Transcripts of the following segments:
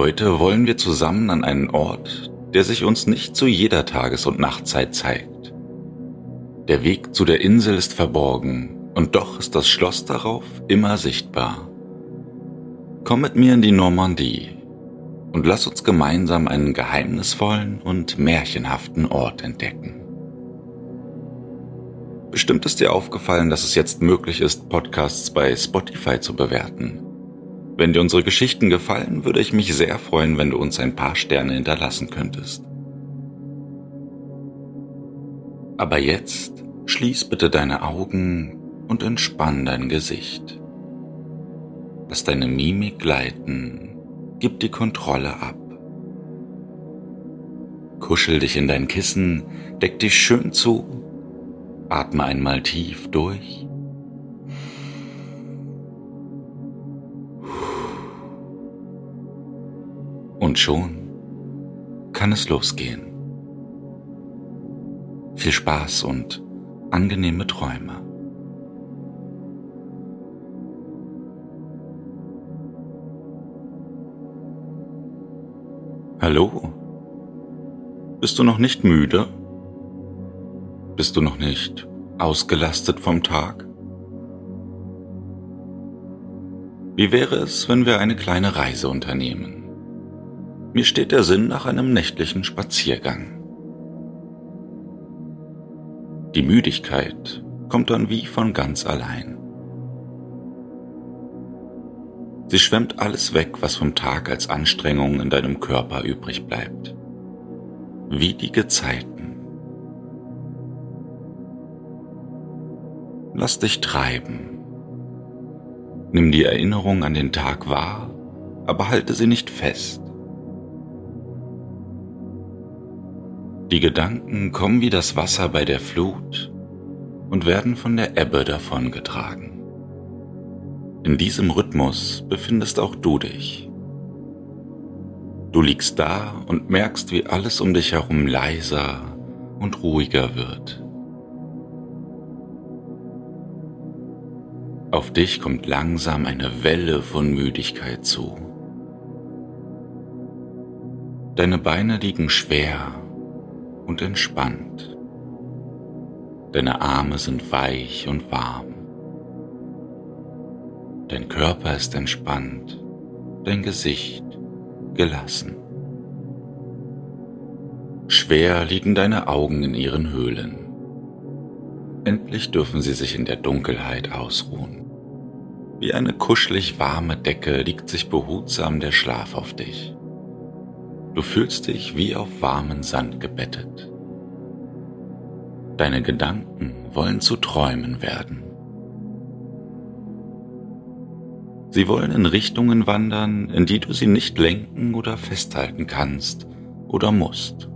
Heute wollen wir zusammen an einen Ort, der sich uns nicht zu jeder Tages- und Nachtzeit zeigt. Der Weg zu der Insel ist verborgen und doch ist das Schloss darauf immer sichtbar. Komm mit mir in die Normandie und lass uns gemeinsam einen geheimnisvollen und märchenhaften Ort entdecken. Bestimmt ist dir aufgefallen, dass es jetzt möglich ist, Podcasts bei Spotify zu bewerten. Wenn dir unsere Geschichten gefallen, würde ich mich sehr freuen, wenn du uns ein paar Sterne hinterlassen könntest. Aber jetzt schließ bitte deine Augen und entspann dein Gesicht. Lass deine Mimik gleiten, gib die Kontrolle ab. Kuschel dich in dein Kissen, deck dich schön zu, atme einmal tief durch Und schon kann es losgehen. Viel Spaß und angenehme Träume. Hallo? Bist du noch nicht müde? Bist du noch nicht ausgelastet vom Tag? Wie wäre es, wenn wir eine kleine Reise unternehmen? Mir steht der Sinn nach einem nächtlichen Spaziergang. Die Müdigkeit kommt dann wie von ganz allein. Sie schwemmt alles weg, was vom Tag als Anstrengung in deinem Körper übrig bleibt. Wie die Gezeiten. Lass dich treiben. Nimm die Erinnerung an den Tag wahr, aber halte sie nicht fest. Die Gedanken kommen wie das Wasser bei der Flut und werden von der Ebbe davongetragen. In diesem Rhythmus befindest auch du dich. Du liegst da und merkst, wie alles um dich herum leiser und ruhiger wird. Auf dich kommt langsam eine Welle von Müdigkeit zu. Deine Beine liegen schwer und entspannt. Deine Arme sind weich und warm. Dein Körper ist entspannt, dein Gesicht gelassen. Schwer liegen deine Augen in ihren Höhlen. Endlich dürfen sie sich in der Dunkelheit ausruhen. Wie eine kuschelig warme Decke liegt sich behutsam der Schlaf auf dich. Du fühlst dich wie auf warmen Sand gebettet. Deine Gedanken wollen zu Träumen werden. Sie wollen in Richtungen wandern, in die du sie nicht lenken oder festhalten kannst oder musst.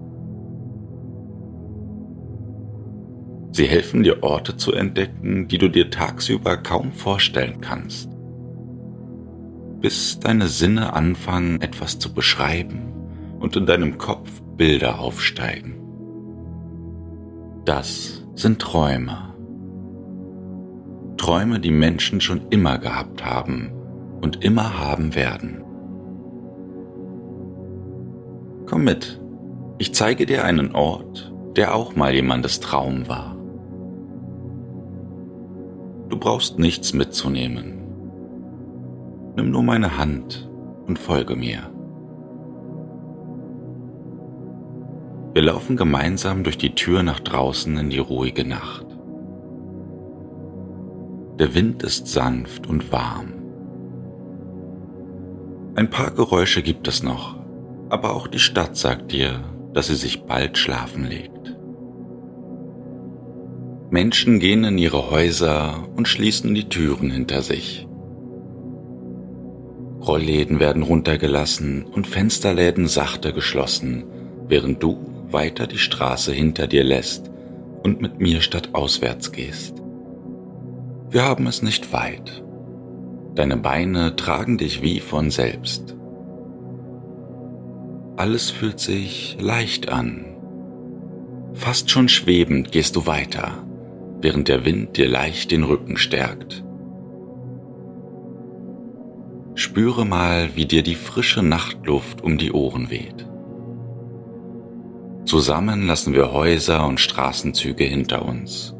Sie helfen dir Orte zu entdecken, die du dir tagsüber kaum vorstellen kannst, bis deine Sinne anfangen etwas zu beschreiben und in deinem Kopf Bilder aufsteigen. Das sind Träume. Träume, die Menschen schon immer gehabt haben und immer haben werden. Komm mit, ich zeige dir einen Ort, der auch mal jemandes Traum war. Du brauchst nichts mitzunehmen. Nimm nur meine Hand und folge mir. Wir laufen gemeinsam durch die Tür nach draußen in die ruhige Nacht. Der Wind ist sanft und warm. Ein paar Geräusche gibt es noch, aber auch die Stadt sagt dir, dass sie sich bald schlafen legt. Menschen gehen in ihre Häuser und schließen die Türen hinter sich. Rollläden werden runtergelassen und Fensterläden sachte geschlossen, während du weiter die Straße hinter dir lässt und mit mir stadtauswärts gehst. Wir haben es nicht weit. Deine Beine tragen dich wie von selbst. Alles fühlt sich leicht an. Fast schon schwebend gehst du weiter, während der Wind dir leicht den Rücken stärkt. Spüre mal, wie dir die frische Nachtluft um die Ohren weht. Zusammen lassen wir Häuser und Straßenzüge hinter uns.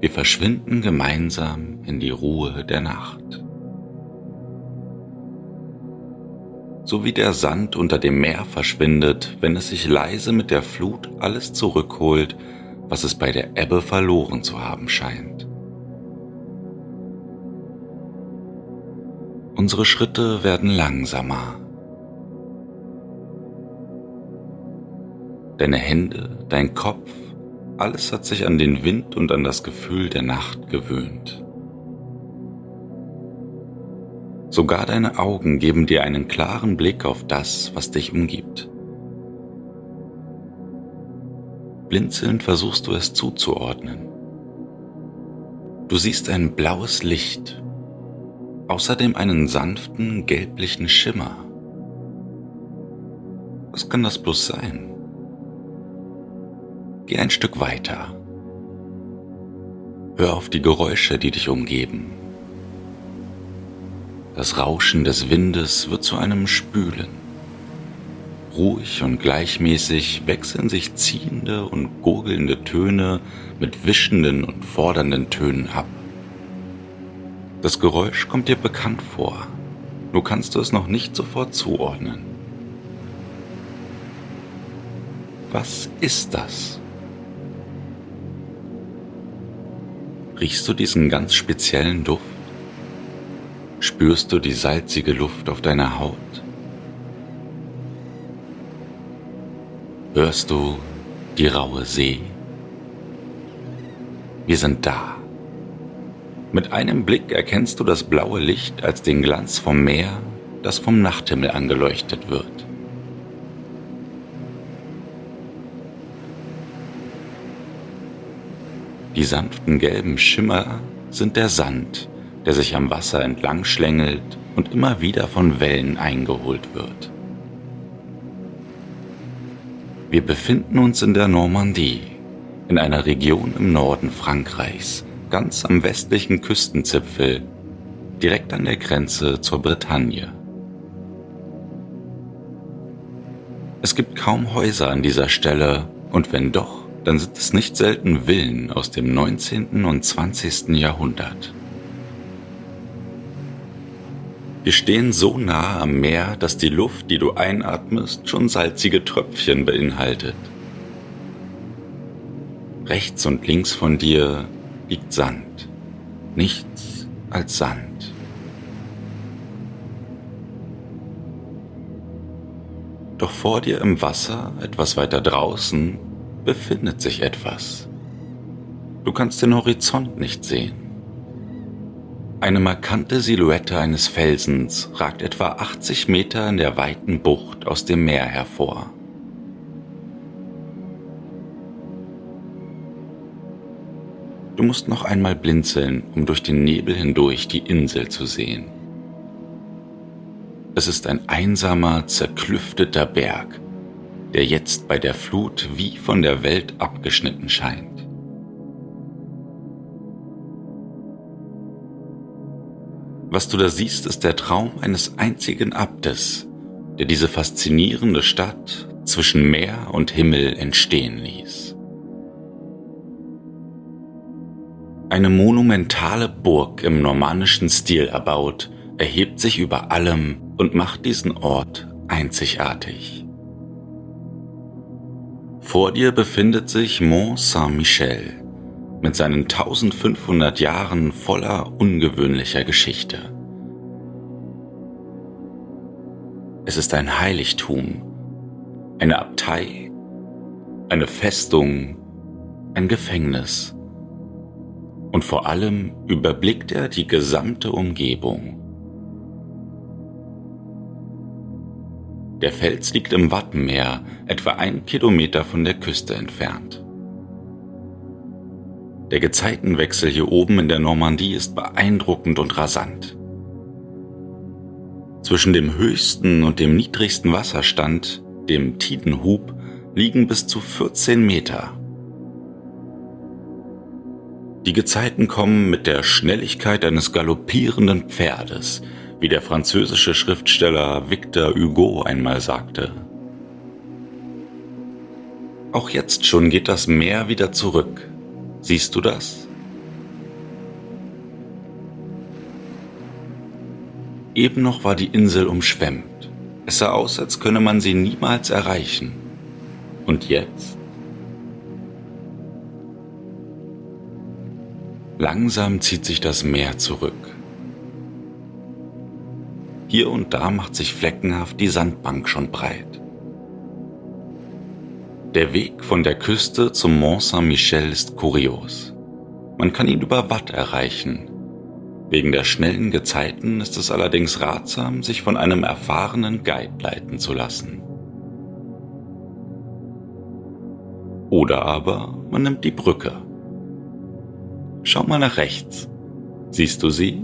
Wir verschwinden gemeinsam in die Ruhe der Nacht. So wie der Sand unter dem Meer verschwindet, wenn es sich leise mit der Flut alles zurückholt, was es bei der Ebbe verloren zu haben scheint. Unsere Schritte werden langsamer. Deine Hände, dein Kopf, alles hat sich an den Wind und an das Gefühl der Nacht gewöhnt. Sogar deine Augen geben dir einen klaren Blick auf das, was dich umgibt. Blinzelnd versuchst du es zuzuordnen. Du siehst ein blaues Licht, außerdem einen sanften gelblichen Schimmer. Was kann das bloß sein? Geh ein Stück weiter. Hör auf die Geräusche, die dich umgeben. Das Rauschen des Windes wird zu einem Spülen. Ruhig und gleichmäßig wechseln sich ziehende und gurgelnde Töne mit wischenden und fordernden Tönen ab. Das Geräusch kommt dir bekannt vor, nur kannst du es noch nicht sofort zuordnen. Was ist das? Riechst du diesen ganz speziellen Duft? Spürst du die salzige Luft auf deiner Haut? Hörst du die raue See? Wir sind da. Mit einem Blick erkennst du das blaue Licht als den Glanz vom Meer, das vom Nachthimmel angeleuchtet wird. Die sanften gelben Schimmer sind der Sand, der sich am Wasser entlang schlängelt und immer wieder von Wellen eingeholt wird. Wir befinden uns in der Normandie, in einer Region im Norden Frankreichs, ganz am westlichen Küstenzipfel, direkt an der Grenze zur Bretagne. Es gibt kaum Häuser an dieser Stelle und wenn doch, dann sind es nicht selten Villen aus dem 19. und 20. Jahrhundert. Wir stehen so nah am Meer, dass die Luft, die du einatmest, schon salzige Tröpfchen beinhaltet. Rechts und links von dir liegt Sand, nichts als Sand. Doch vor dir im Wasser, etwas weiter draußen, befindet sich etwas. Du kannst den Horizont nicht sehen. Eine markante Silhouette eines Felsens ragt etwa 80 Meter in der weiten Bucht aus dem Meer hervor. Du musst noch einmal blinzeln, um durch den Nebel hindurch die Insel zu sehen. Es ist ein einsamer, zerklüfteter Berg, der jetzt bei der Flut wie von der Welt abgeschnitten scheint. Was du da siehst, ist der Traum eines einzigen Abtes, der diese faszinierende Stadt zwischen Meer und Himmel entstehen ließ. Eine monumentale Burg im normannischen Stil erbaut, erhebt sich über allem und macht diesen Ort einzigartig. Vor dir befindet sich Mont Saint-Michel mit seinen 1500 Jahren voller ungewöhnlicher Geschichte. Es ist ein Heiligtum, eine Abtei, eine Festung, ein Gefängnis. Und vor allem überblickt er die gesamte Umgebung. Der Fels liegt im Wattenmeer, etwa ein Kilometer von der Küste entfernt. Der Gezeitenwechsel hier oben in der Normandie ist beeindruckend und rasant. Zwischen dem höchsten und dem niedrigsten Wasserstand, dem Tidenhub, liegen bis zu 14 Meter. Die Gezeiten kommen mit der Schnelligkeit eines galoppierenden Pferdes, wie der französische Schriftsteller Victor Hugo einmal sagte. Auch jetzt schon geht das Meer wieder zurück. Siehst du das? Eben noch war die Insel umschwemmt. Es sah aus, als könne man sie niemals erreichen. Und jetzt? Langsam zieht sich das Meer zurück. Hier und da macht sich fleckenhaft die Sandbank schon breit. Der Weg von der Küste zum Mont Saint-Michel ist kurios. Man kann ihn über Watt erreichen. Wegen der schnellen Gezeiten ist es allerdings ratsam, sich von einem erfahrenen Guide leiten zu lassen. Oder aber man nimmt die Brücke. Schau mal nach rechts. Siehst du sie?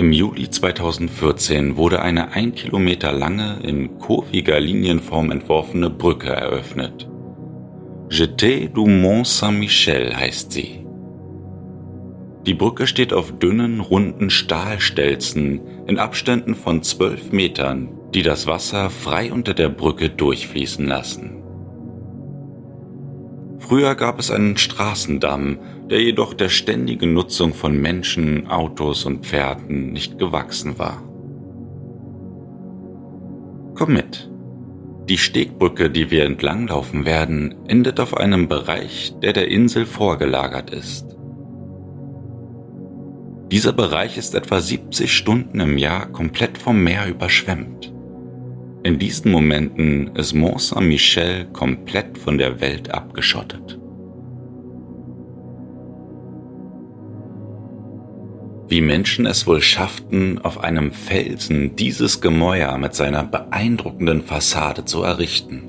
Im Juli 2014 wurde eine ein Kilometer lange, in kurviger Linienform entworfene Brücke eröffnet. Jeté du Mont Saint-Michel heißt sie. Die Brücke steht auf dünnen, runden Stahlstelzen in Abständen von zwölf Metern, die das Wasser frei unter der Brücke durchfließen lassen. Früher gab es einen Straßendamm, der jedoch der ständigen Nutzung von Menschen, Autos und Pferden nicht gewachsen war. Komm mit. Die Stegbrücke, die wir entlanglaufen werden, endet auf einem Bereich, der der Insel vorgelagert ist. Dieser Bereich ist etwa 70 Stunden im Jahr komplett vom Meer überschwemmt. In diesen Momenten ist Mont Saint-Michel komplett von der Welt abgeschottet. Wie Menschen es wohl schafften, auf einem Felsen dieses Gemäuer mit seiner beeindruckenden Fassade zu errichten.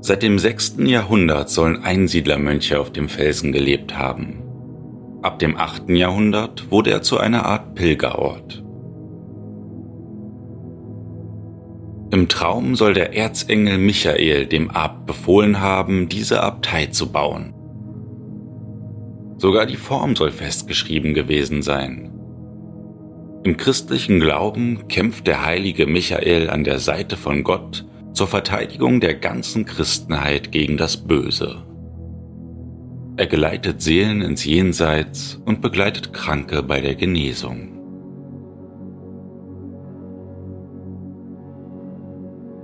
Seit dem 6. Jahrhundert sollen Einsiedlermönche auf dem Felsen gelebt haben. Ab dem 8. Jahrhundert wurde er zu einer Art Pilgerort. Im Traum soll der Erzengel Michael dem Abt befohlen haben, diese Abtei zu bauen. Sogar die Form soll festgeschrieben gewesen sein. Im christlichen Glauben kämpft der heilige Michael an der Seite von Gott zur Verteidigung der ganzen Christenheit gegen das Böse. Er geleitet Seelen ins Jenseits und begleitet Kranke bei der Genesung.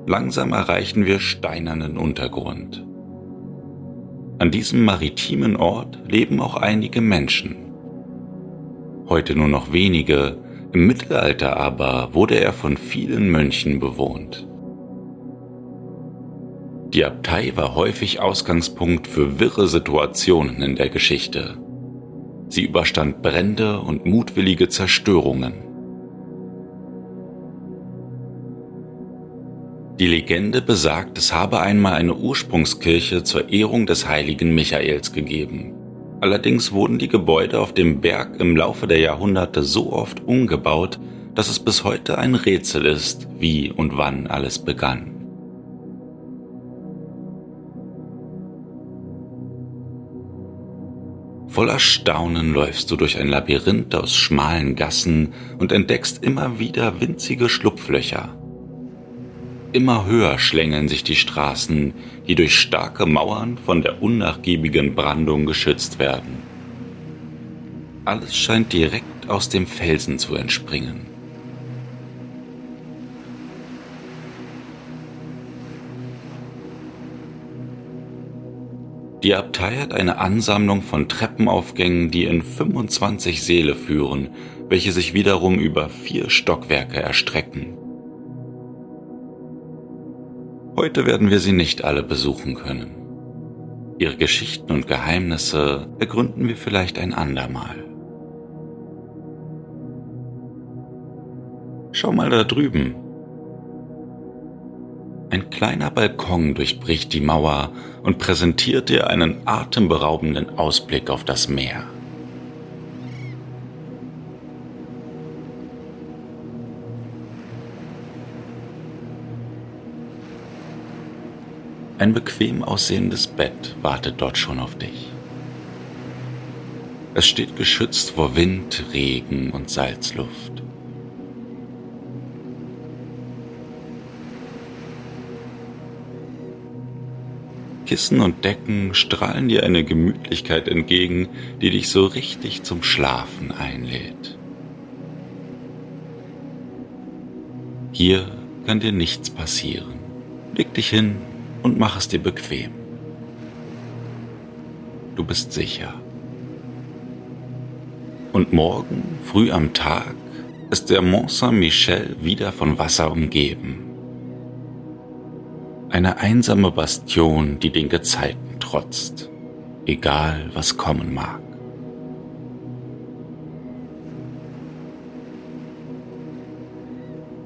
Langsam erreichen wir steinernen Untergrund. An diesem maritimen Ort leben auch einige Menschen. Heute nur noch wenige, im Mittelalter aber wurde er von vielen Mönchen bewohnt. Die Abtei war häufig Ausgangspunkt für wirre Situationen in der Geschichte. Sie überstand Brände und mutwillige Zerstörungen. Die Legende besagt, es habe einmal eine Ursprungskirche zur Ehrung des heiligen Michaels gegeben. Allerdings wurden die Gebäude auf dem Berg im Laufe der Jahrhunderte so oft umgebaut, dass es bis heute ein Rätsel ist, wie und wann alles begann. Voller Staunen läufst du durch ein Labyrinth aus schmalen Gassen und entdeckst immer wieder winzige Schlupflöcher. Immer höher schlängeln sich die Straßen, die durch starke Mauern von der unnachgiebigen Brandung geschützt werden. Alles scheint direkt aus dem Felsen zu entspringen. Die Abtei hat eine Ansammlung von Treppenaufgängen, die in 25 Säle führen, welche sich wiederum über vier Stockwerke erstrecken. Heute werden wir sie nicht alle besuchen können. Ihre Geschichten und Geheimnisse ergründen wir vielleicht ein andermal. Schau mal da drüben. Ein kleiner Balkon durchbricht die Mauer und präsentiert dir einen atemberaubenden Ausblick auf das Meer. Ein bequem aussehendes Bett wartet dort schon auf dich. Es steht geschützt vor Wind, Regen und Salzluft. Kissen und Decken strahlen dir eine Gemütlichkeit entgegen, die dich so richtig zum Schlafen einlädt. Hier kann dir nichts passieren. Leg dich hin und mach es dir bequem. Du bist sicher. Und morgen, früh am Tag, ist der Mont Saint-Michel wieder von Wasser umgeben. Eine einsame Bastion, die den Gezeiten trotzt, egal was kommen mag.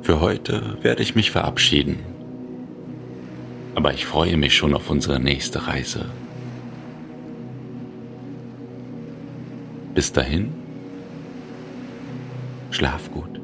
Für heute werde ich mich verabschieden aber ich freue mich schon auf unsere nächste Reise. Bis dahin, schlaf gut.